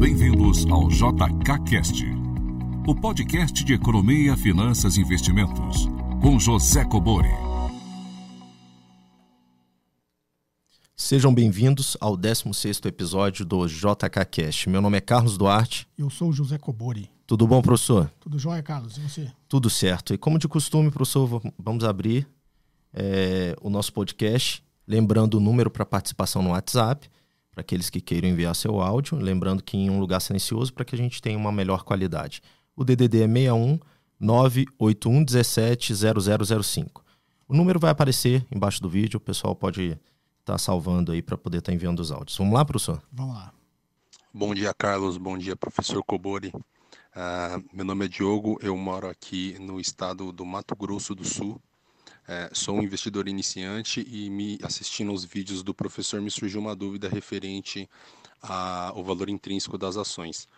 Bem-vindos ao JKCast, o podcast de economia, finanças e investimentos, com José Cobori. Sejam bem-vindos ao 16º episódio do JKCast. Meu nome é Carlos Duarte. Eu sou o José Cobori. Tudo bom, professor? Tudo jóia, Carlos? E você? Tudo certo. E como de costume, professor, vamos abrir é, o nosso podcast. Lembrando o número para participação no WhatsApp, para aqueles que queiram enviar seu áudio. Lembrando que em um lugar silencioso para que a gente tenha uma melhor qualidade. O DDD é 61 981 17 0005. O número vai aparecer embaixo do vídeo, o pessoal pode estar tá salvando aí para poder estar tá enviando os áudios. Vamos lá, professor? Vamos lá. Bom dia, Carlos. Bom dia, professor Cobori. Uh, meu nome é Diogo, eu moro aqui no estado do Mato Grosso do Sul, é, sou um investidor iniciante e me assistindo aos vídeos do professor me surgiu uma dúvida referente ao valor intrínseco das ações.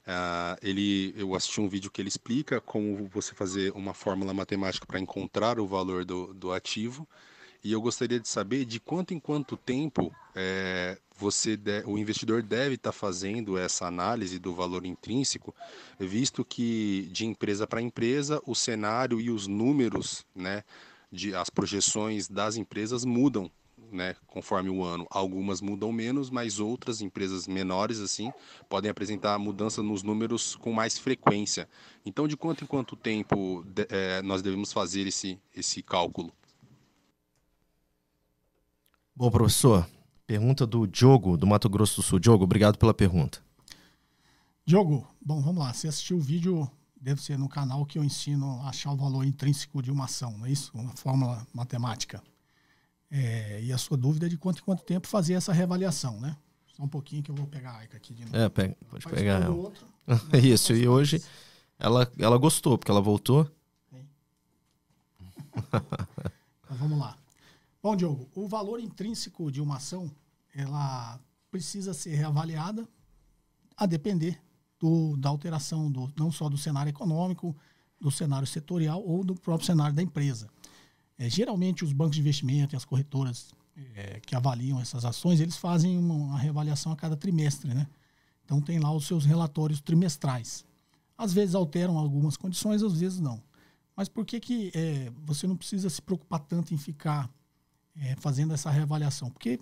Uh, ele, eu assisti um vídeo que ele explica como você fazer uma fórmula matemática para encontrar o valor do, do ativo e eu gostaria de saber de quanto em quanto tempo é, você de, o investidor deve estar tá fazendo essa análise do valor intrínseco, visto que de empresa para empresa o cenário e os números, né, de, as projeções das empresas mudam né, conforme o ano. Algumas mudam menos, mas outras empresas menores assim podem apresentar mudança nos números com mais frequência. Então, de quanto em quanto tempo de, é, nós devemos fazer esse, esse cálculo? Bom, professor, pergunta do Diogo, do Mato Grosso do Sul. Diogo, obrigado pela pergunta. Diogo, bom, vamos lá. Você assistiu o vídeo deve ser no canal que eu ensino a achar o valor intrínseco de uma ação, não é isso? Uma fórmula matemática. É, e a sua dúvida é de quanto em quanto tempo fazer essa reavaliação, né? Só um pouquinho que eu vou pegar a Aika aqui de novo. É, pega, pode Faz pegar ela. Outro, isso, e hoje ela, ela gostou, porque ela voltou. então, vamos lá. Bom, Diogo, o valor intrínseco de uma ação, ela precisa ser reavaliada a depender do, da alteração do, não só do cenário econômico, do cenário setorial ou do próprio cenário da empresa. É, geralmente, os bancos de investimento e as corretoras é, que avaliam essas ações, eles fazem uma, uma, reavaliação a cada trimestre. Né? Então, tem lá os seus relatórios trimestrais. Às vezes alteram algumas condições, às vezes não. Mas por que, que é, você não precisa se preocupar tanto em ficar é, fazendo essa reavaliação? Porque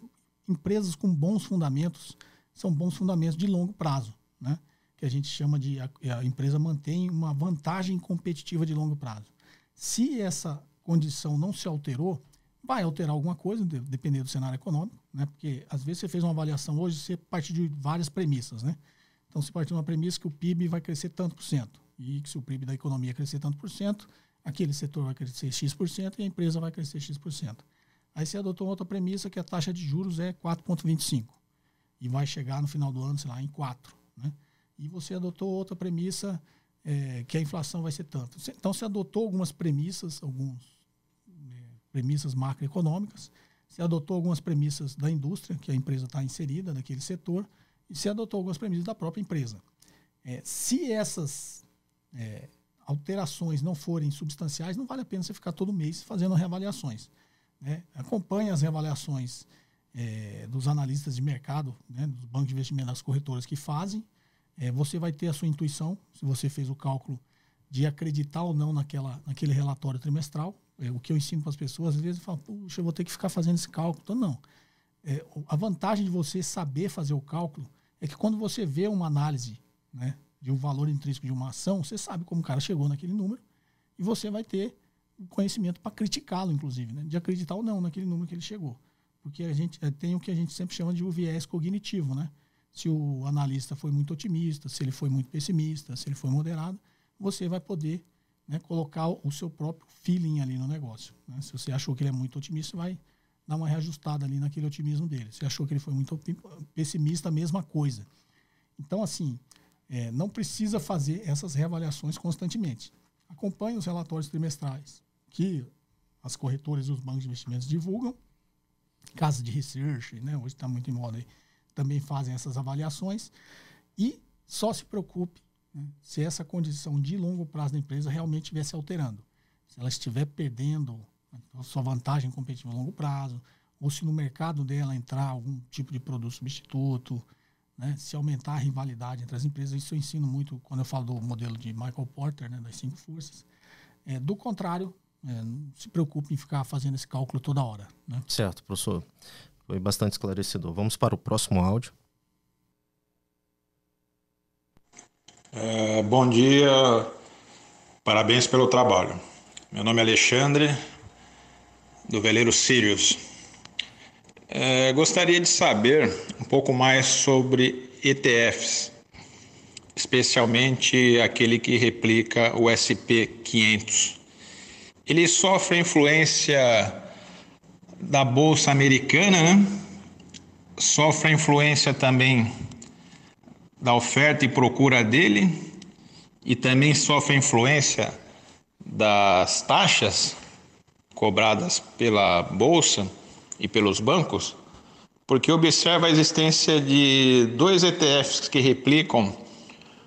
empresas com bons fundamentos são bons fundamentos de longo prazo. Né? Que a gente chama de a, a empresa mantém uma vantagem competitiva de longo prazo. Se essa condição não se alterou, vai alterar alguma coisa, dependendo do cenário econômico, né? Porque às vezes você fez uma avaliação hoje, você parte de várias premissas, né? Então, você parte de uma premissa que o PIB vai crescer tanto por cento, e que se o PIB da economia crescer tanto por cento, aquele setor vai crescer X% por cento e a empresa vai crescer X%. por cento. Aí você adotou outra premissa que a taxa de juros é 4,25 e vai chegar no final do ano, sei lá, em 4, né? E você adotou outra premissa é, que a inflação vai ser tanto. Então, você adotou algumas premissas, algumas é, premissas macroeconômicas, você adotou algumas premissas da indústria, que a empresa está inserida naquele setor, e você adotou algumas premissas da própria empresa. É, se essas é, alterações não forem substanciais, não vale a pena você ficar todo mês fazendo reavaliações. Né? Acompanhe as reavaliações é, dos analistas de mercado, né, dos bancos de investimento, das corretoras que fazem, é, você vai ter a sua intuição, se você fez o cálculo de acreditar ou não naquela, naquele relatório trimestral. É, o que eu ensino para as pessoas, às vezes, falo, puxa, eu vou ter que ficar fazendo esse cálculo. Então, não. É, a vantagem de você saber fazer o cálculo é que quando você vê uma análise né, de um valor intrínseco de uma ação, você sabe como o cara chegou naquele número e você vai ter conhecimento para criticá-lo, inclusive, né, de acreditar ou não naquele número que ele chegou. Porque a gente é, tem o que a gente sempre chama de o viés cognitivo, né? Se o analista foi muito otimista, se ele foi muito pessimista, se ele foi moderado, você vai poder né, colocar o seu próprio feeling ali no negócio. Né? Se você achou que ele é muito otimista, vai dar uma reajustada ali naquele otimismo dele. Se achou que ele foi muito pessimista, a mesma coisa. Então, assim, é, não precisa fazer essas reavaliações constantemente. Acompanhe os relatórios trimestrais que as corretoras e os bancos de investimentos divulgam, casas de research, né, hoje está muito em moda aí, também fazem essas avaliações e só se preocupe né, se essa condição de longo prazo da empresa realmente estiver se alterando. Se ela estiver perdendo a sua vantagem competitiva a longo prazo, ou se no mercado dela entrar algum tipo de produto substituto, né, se aumentar a rivalidade entre as empresas. Isso eu ensino muito quando eu falo do modelo de Michael Porter, né, das cinco forças. É, do contrário, é, não se preocupe em ficar fazendo esse cálculo toda hora. Né? Certo, professor. Foi bastante esclarecedor. Vamos para o próximo áudio. É, bom dia, parabéns pelo trabalho. Meu nome é Alexandre, do veleiro Sirius. É, gostaria de saber um pouco mais sobre ETFs, especialmente aquele que replica o SP500. Ele sofre influência da Bolsa Americana, né? sofre influência também da oferta e procura dele e também sofre influência das taxas cobradas pela bolsa e pelos bancos, porque observa a existência de dois ETFs que replicam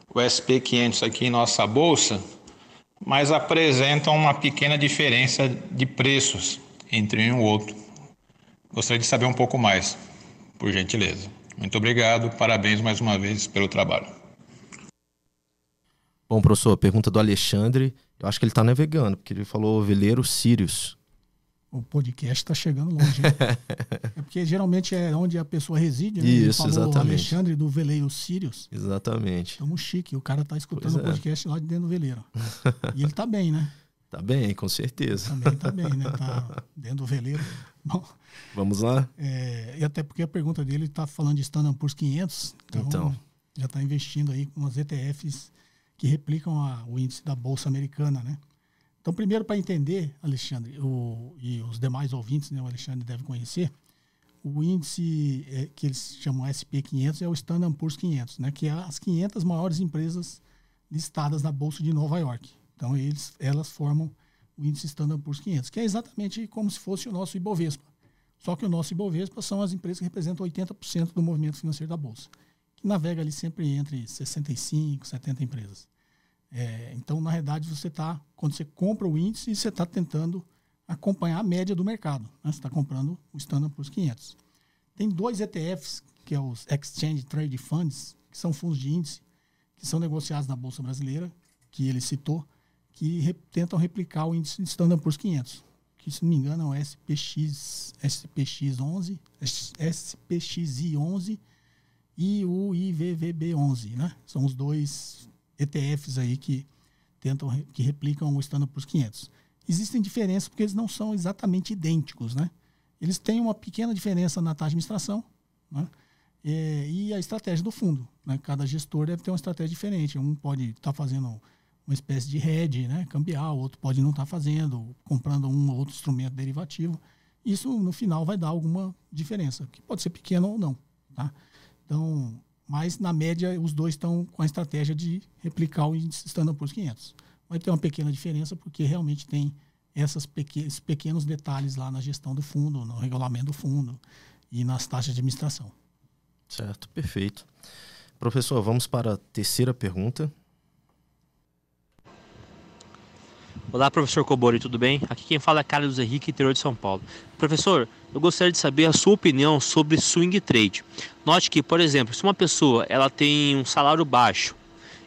o SP500 aqui em nossa bolsa, mas apresentam uma pequena diferença de preços entre um e outro. Gostaria de saber um pouco mais, por gentileza. Muito obrigado, parabéns mais uma vez pelo trabalho. Bom, professor, pergunta do Alexandre. Eu acho que ele está navegando, porque ele falou veleiro Sirius o podcast está chegando longe. é porque geralmente é onde a pessoa reside. Né? Isso, exatamente. O Alexandre do Veleiro Sirius. Exatamente. Estamos chique. O cara está escutando o é. podcast lá de dentro do veleiro. e ele está bem, né? Tá bem, com certeza. Também tá bem, né? Tá dentro do veleiro. Bom, Vamos lá? É, e até porque a pergunta dele está falando de Standard Poor's 500. Então, então. já está investindo aí com as ETFs que replicam a, o índice da Bolsa Americana, né? Então, primeiro, para entender, Alexandre, o, e os demais ouvintes, né, o Alexandre deve conhecer, o índice é, que eles chamam SP500 é o Standard Poor's 500, né, que é as 500 maiores empresas listadas na Bolsa de Nova York. Então, eles, elas formam o índice Standard Poor's 500, que é exatamente como se fosse o nosso Ibovespa. Só que o nosso Ibovespa são as empresas que representam 80% do movimento financeiro da Bolsa, que navega ali sempre entre 65, 70 empresas. É, então, na realidade, você está, quando você compra o índice, você está tentando acompanhar a média do mercado. Né? Você está comprando o Standard Poor's 500. Tem dois ETFs, que é os Exchange Trade Funds, que são fundos de índice, que são negociados na Bolsa Brasileira, que ele citou, que re, tentam replicar o índice Standard Poor's 500, que, se não me engano, é o SPX, SPX11, SPXI11 e o IVVB11, né? São os dois ETFs aí que tentam que replicam o Standard Poor's 500. Existem diferenças porque eles não são exatamente idênticos, né? Eles têm uma pequena diferença na taxa de administração, né? É, e a estratégia do fundo. Né? Cada gestor deve ter uma estratégia diferente. Um pode estar tá fazendo uma espécie de hedge, né? cambial, outro pode não estar tá fazendo, comprando um ou outro instrumento derivativo. Isso, no final, vai dar alguma diferença, que pode ser pequena ou não. Tá? Então, mas na média os dois estão com a estratégia de replicar o índice Standard Poor's 500. Vai ter uma pequena diferença porque realmente tem essas pequ esses pequenos detalhes lá na gestão do fundo, no regulamento do fundo e nas taxas de administração. Certo, perfeito. Professor, vamos para a terceira pergunta. Olá, professor Cobori, tudo bem? Aqui quem fala é Carlos Henrique, interior de São Paulo. Professor, eu gostaria de saber a sua opinião sobre swing trade. Note que, por exemplo, se uma pessoa ela tem um salário baixo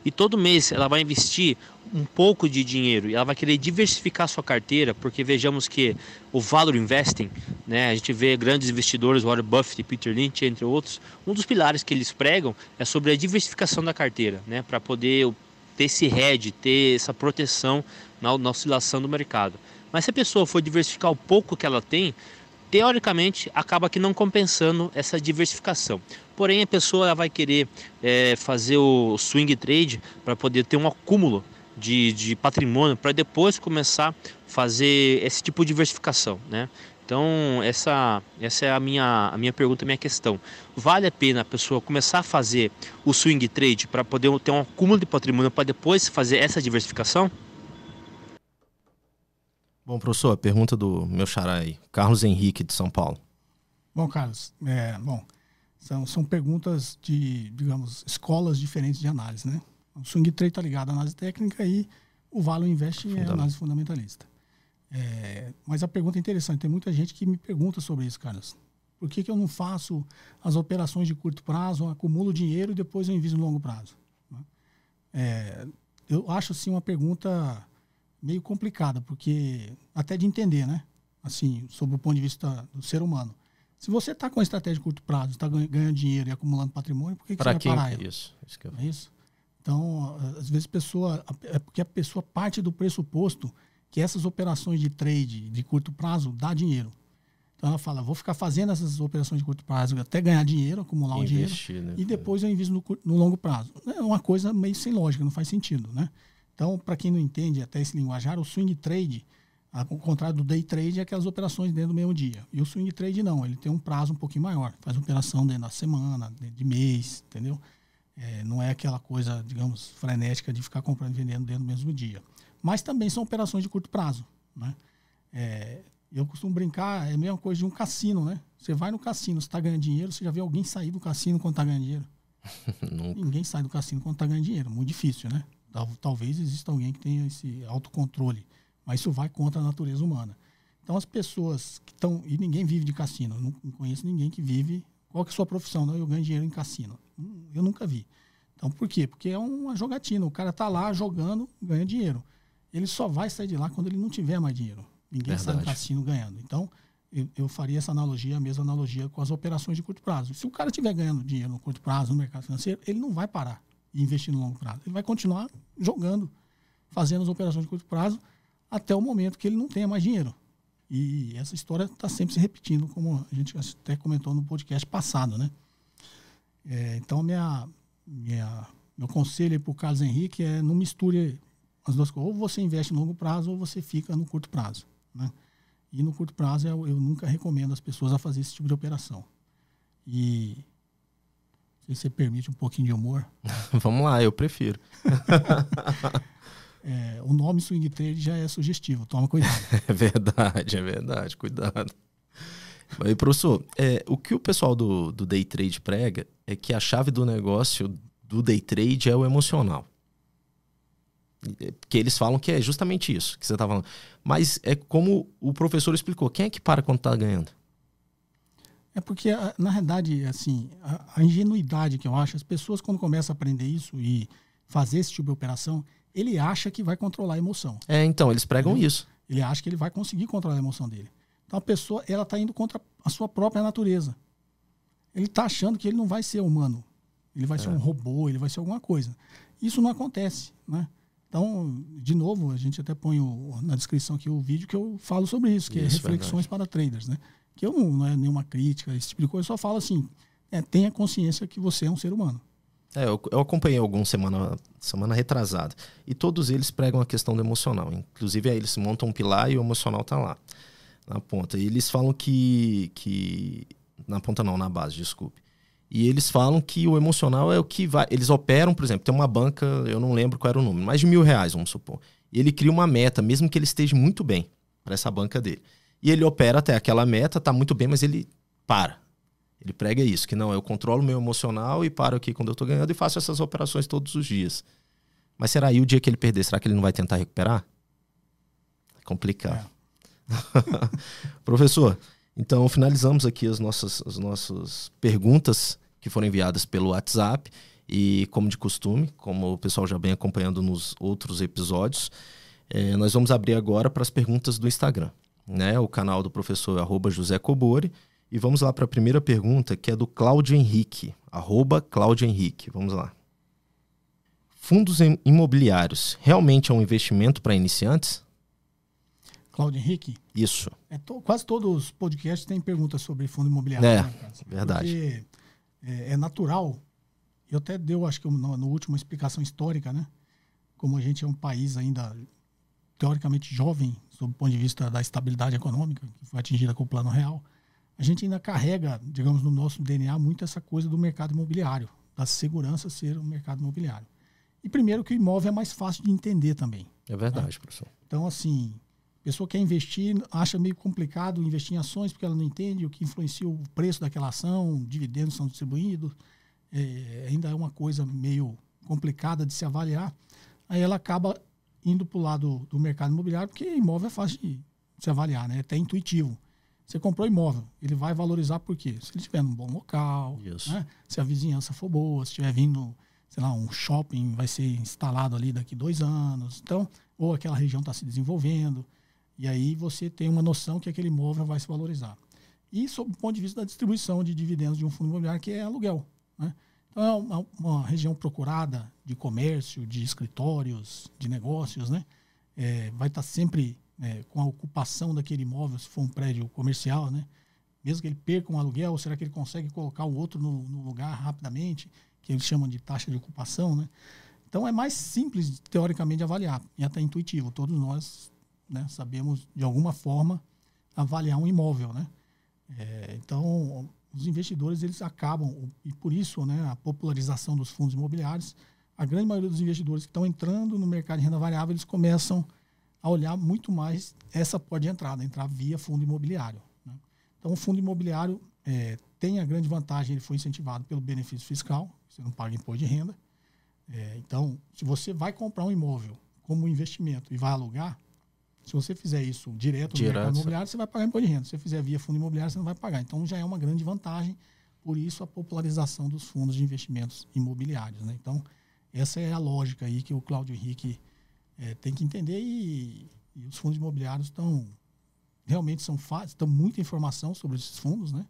e todo mês ela vai investir um pouco de dinheiro e ela vai querer diversificar sua carteira, porque vejamos que o valor investing, né, a gente vê grandes investidores, Warren Buffett e Peter Lynch, entre outros, um dos pilares que eles pregam é sobre a diversificação da carteira, né, para poder ter esse hedge, ter essa proteção na, na oscilação do mercado. Mas se a pessoa for diversificar o pouco que ela tem, teoricamente acaba que não compensando essa diversificação. Porém, a pessoa vai querer é, fazer o swing trade para poder ter um acúmulo de, de patrimônio para depois começar a fazer esse tipo de diversificação, né? Então, essa, essa é a minha, a minha pergunta, a minha questão. Vale a pena a pessoa começar a fazer o swing trade para poder ter um acúmulo de patrimônio para depois fazer essa diversificação? Bom, professor, pergunta do meu xará aí, Carlos Henrique, de São Paulo. Bom, Carlos, é, bom, são, são perguntas de, digamos, escolas diferentes de análise, né? O swing trade está ligado à análise técnica e o Valo Invest é análise fundamentalista. É, mas a pergunta é interessante, tem muita gente que me pergunta sobre isso, Carlos. Por que, que eu não faço as operações de curto prazo, acumulo dinheiro e depois eu invisto no longo prazo? Né? É, eu acho assim uma pergunta meio complicada, porque até de entender, né? Assim, sob o ponto de vista do ser humano. Se você está com a estratégia de curto prazo, está ganhando dinheiro e acumulando patrimônio, por que, que você vai quem? parar ela? Isso, isso que eu... É isso? Então, às vezes a pessoa, é porque a pessoa parte do pressuposto que essas operações de trade de curto prazo dá dinheiro. Então ela fala, vou ficar fazendo essas operações de curto prazo até ganhar dinheiro, acumular um dinheiro, né? e depois eu invisto no, no, longo prazo. É uma coisa meio sem lógica, não faz sentido, né? Então, para quem não entende até esse linguajar, o swing trade, ao contrário do day trade, é aquelas operações dentro do mesmo dia. E o swing trade não, ele tem um prazo um pouquinho maior. Faz operação dentro da semana, dentro de mês, entendeu? É, não é aquela coisa, digamos, frenética de ficar comprando e vendendo dentro do mesmo dia. Mas também são operações de curto prazo. Né? É, eu costumo brincar, é a mesma coisa de um cassino, né? Você vai no cassino, você está ganhando dinheiro, você já vê alguém sair do cassino quando está ganhando dinheiro? Ninguém sai do cassino quando está ganhando dinheiro. Muito difícil, né? Talvez exista alguém que tenha esse autocontrole, mas isso vai contra a natureza humana. Então as pessoas que estão. E ninguém vive de cassino. Eu não conheço ninguém que vive. Qual que é a sua profissão? Não, eu ganho dinheiro em cassino. Hum, eu nunca vi. Então por quê? Porque é uma jogatina. O cara está lá jogando, ganha dinheiro. Ele só vai sair de lá quando ele não tiver mais dinheiro. Ninguém Verdade. sai do cassino ganhando. Então, eu, eu, faria essa analogia, a mesma analogia com as operações de curto prazo. Se o cara estiver ganhando dinheiro no curto prazo no mercado financeiro, ele não vai parar e investir no longo prazo. Ele vai continuar jogando, fazendo as operações de curto prazo até o momento que ele não tenha mais dinheiro. E essa história está sempre se repetindo, como a gente até comentou no podcast passado, né? É, então, minha, minha, meu conselho para o Carlos Henrique é não misture as duas coisas. Ou você investe no longo prazo ou você fica no curto prazo. Né? E no curto prazo eu, eu nunca recomendo as pessoas a fazer esse tipo de operação. E se você permite um pouquinho de humor. Vamos lá, eu prefiro. é, o nome swing trade já é sugestivo, toma cuidado. É verdade, é verdade, cuidado. Aí, professor, é, o que o pessoal do, do day trade prega é que a chave do negócio do day trade é o emocional. Porque eles falam que é justamente isso que você está falando. Mas é como o professor explicou: quem é que para quando está ganhando? É porque, na verdade, assim, a, a, ingenuidade que eu acho, as pessoas quando começam a aprender isso e fazer esse tipo de operação, ele acha que vai controlar a emoção. É, então, eles pregam isso. Ele acha que ele vai conseguir controlar a emoção dele. Então a pessoa, ela está indo contra a sua própria natureza. Ele está achando que ele não vai ser humano. Ele vai é. ser um robô, ele vai ser alguma coisa. Isso não acontece, né? Então, de novo, a gente até põe o, na descrição aqui o vídeo que eu falo sobre isso, que é isso, é reflexões verdade. para traders, né? Que eu não, não é nenhuma crítica, esse tipo de coisa, eu só falo assim, é, tenha consciência que você é um ser humano. É, eu, eu acompanhei alguns semana, semana retrasada. E todos eles pregam a questão do emocional. Inclusive, aí eles montam um pilar e o emocional está lá, na ponta. E eles falam que, que. Na ponta não, na base, desculpe. E eles falam que o emocional é o que vai. Eles operam, por exemplo, tem uma banca, eu não lembro qual era o número, mais de mil reais, vamos supor. E ele cria uma meta, mesmo que ele esteja muito bem para essa banca dele. E ele opera até aquela meta, tá muito bem, mas ele para. Ele prega isso, que não, eu controlo o meu emocional e paro aqui quando eu tô ganhando e faço essas operações todos os dias. Mas será aí o dia que ele perder, será que ele não vai tentar recuperar? É complicado. É. Professor, então finalizamos aqui as nossas, as nossas perguntas que foram enviadas pelo WhatsApp. E, como de costume, como o pessoal já vem acompanhando nos outros episódios, é, nós vamos abrir agora para as perguntas do Instagram. Né? O canal do professor arroba José Cobori. E vamos lá para a primeira pergunta, que é do Cláudio Henrique, arroba Cláudio Henrique. Vamos lá. Fundos imobiliários realmente é um investimento para iniciantes? Cláudio Henrique? Isso. É to, quase todos os podcasts têm perguntas sobre fundo imobiliário. É, né, verdade. Porque é, é natural. Eu até deu, acho que no, no último explicação histórica, né? Como a gente é um país ainda teoricamente jovem, sob o ponto de vista da estabilidade econômica, que foi atingida com o plano real, a gente ainda carrega, digamos, no nosso DNA muito essa coisa do mercado imobiliário, da segurança ser o mercado imobiliário. E primeiro que o imóvel é mais fácil de entender também. É verdade, né? professor. Então, assim, a pessoa quer investir, acha meio complicado investir em ações porque ela não entende o que influencia o preço daquela ação, dividendos são distribuídos, é, ainda é uma coisa meio complicada de se avaliar. Aí ela acaba indo para o lado do mercado imobiliário, porque imóvel é fácil de se avaliar, né? é até intuitivo. Você comprou imóvel, ele vai valorizar por quê? Se ele estiver num bom local, né? se a vizinhança for boa, se estiver vindo, sei lá, um shopping vai ser instalado ali daqui dois anos, então, ou aquela região está se desenvolvendo, e aí você tem uma noção que aquele imóvel vai se valorizar. E sob o ponto de vista da distribuição de dividendos de um fundo imobiliário, que é aluguel. Né? Então, é uma, uma, região procurada de comércio, de escritórios, de negócios, né? É, vai estar tá sempre é, com a ocupação daquele imóvel, se for um prédio comercial, né? Mesmo que ele perca um aluguel, será que ele consegue colocar o outro no, no lugar rapidamente, que eles chamam de taxa de ocupação, né? Então é mais simples, teoricamente, avaliar e até intuitivo. Todos nós né, sabemos, de alguma forma, avaliar um imóvel, né? É, então, os investidores eles acabam e por isso né a popularização dos fundos imobiliários a grande maioria dos investidores que estão entrando no mercado de renda variável eles começam a olhar muito mais essa porta de entrada entrar via fundo imobiliário né? então o fundo imobiliário é, tem a grande vantagem ele foi incentivado pelo benefício fiscal você não paga imposto de renda é, então se você vai comprar um imóvel como investimento e vai alugar se você fizer isso direto no direto. mercado imobiliário, você vai pagar imposto de renda. Se você fizer via fundo imobiliário, você não vai pagar. Então já é uma grande vantagem, por isso a popularização dos fundos de investimentos imobiliários. Né? Então, essa é a lógica aí que o Cláudio Henrique é, tem que entender e, e, os fundos imobiliários estão realmente são estão muita informação sobre esses fundos, né?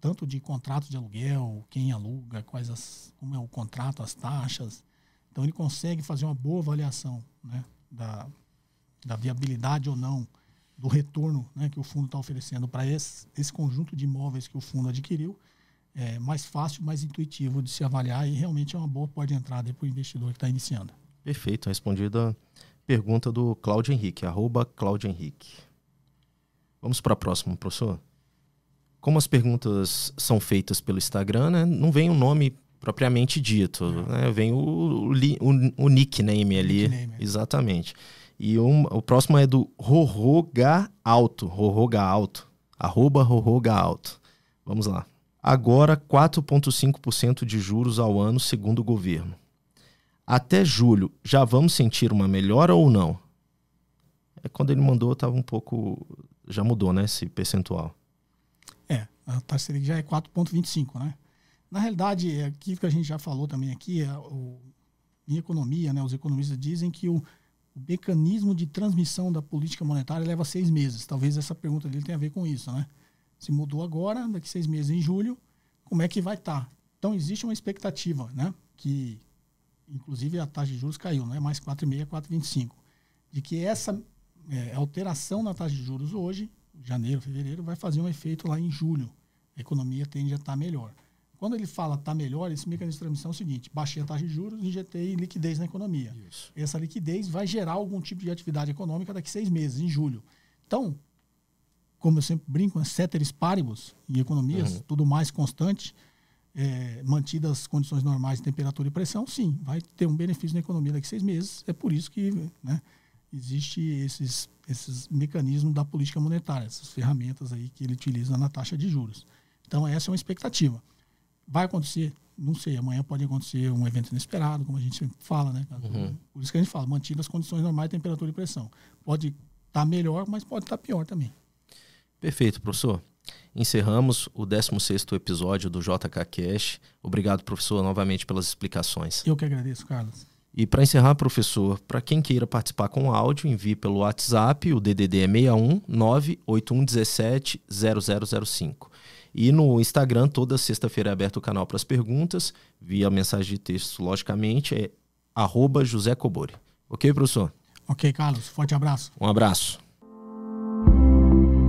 Tanto de contratos de aluguel, quem aluga, quais as, como é o contrato, as taxas. Então ele consegue fazer uma boa avaliação, né? Da, da viabilidade ou não do retorno né, que o fundo está oferecendo para esse, esse conjunto de imóveis que o fundo adquiriu, é mais fácil, mais intuitivo de se avaliar e realmente é uma boa porta de entrada para o investidor que está iniciando. Perfeito, respondida a pergunta do Cláudio Henrique, arroba Cláudio Henrique. Vamos para a próxima, professor. Como as perguntas são feitas pelo Instagram, né, não vem o um nome propriamente dito, né, vem o, o, o, o nickname ali, nickname. exatamente. E um, o próximo é do Rorroga Alto. Rorroga Alto. Arroba Rorroga Alto. Vamos lá. Agora 4,5% de juros ao ano, segundo o governo. Até julho, já vamos sentir uma melhora ou não? É, quando ele mandou, estava um pouco. Já mudou, né? Esse percentual. É, a taxa Selic já é 4,25, né? Na realidade, é aquilo que a gente já falou também aqui, é o, em economia, né, os economistas dizem que o, o mecanismo de transmissão da política monetária leva seis meses. Talvez essa pergunta dele tenha a ver com isso, né? Se mudou agora, daqui seis meses em julho, como é que vai estar? Tá? Então existe uma expectativa, né? Que inclusive a taxa de juros caiu, não é mais 4,5, 4,25, de que essa é, alteração na taxa de juros hoje, janeiro, fevereiro, vai fazer um efeito lá em julho. A economia tende a estar melhor. Quando ele fala está melhor, esse mecanismo de transmissão é o seguinte: baixei a taxa de juros, injetei liquidez na economia. Isso. Essa liquidez vai gerar algum tipo de atividade econômica daqui a seis meses, em julho. Então, como eu sempre brinco, ceteris paribus, em economias, uhum. tudo mais constante, é, mantidas as condições normais de temperatura e pressão, sim, vai ter um benefício na economia daqui a seis meses. É por isso que né, existe esses, esses mecanismos da política monetária, essas ferramentas aí que ele utiliza na taxa de juros. Então, essa é uma expectativa. Vai acontecer, não sei, amanhã pode acontecer um evento inesperado, como a gente sempre fala, né? Uhum. Por isso que a gente fala, mantido as condições normais temperatura e pressão. Pode estar tá melhor, mas pode estar tá pior também. Perfeito, professor. Encerramos o 16º episódio do JK Cash. Obrigado, professor, novamente pelas explicações. Eu que agradeço, Carlos. E para encerrar, professor, para quem queira participar com áudio, envie pelo WhatsApp, o DDD é 61 98117 0005. E no Instagram, toda sexta-feira é aberto o canal para as perguntas, via mensagem de texto, logicamente, é arroba José Cobori. Ok, professor? Ok, Carlos. Forte abraço. Um abraço.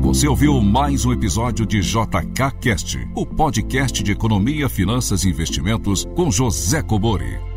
Você ouviu mais um episódio de JK Cast, o podcast de economia, finanças e investimentos com José Cobori.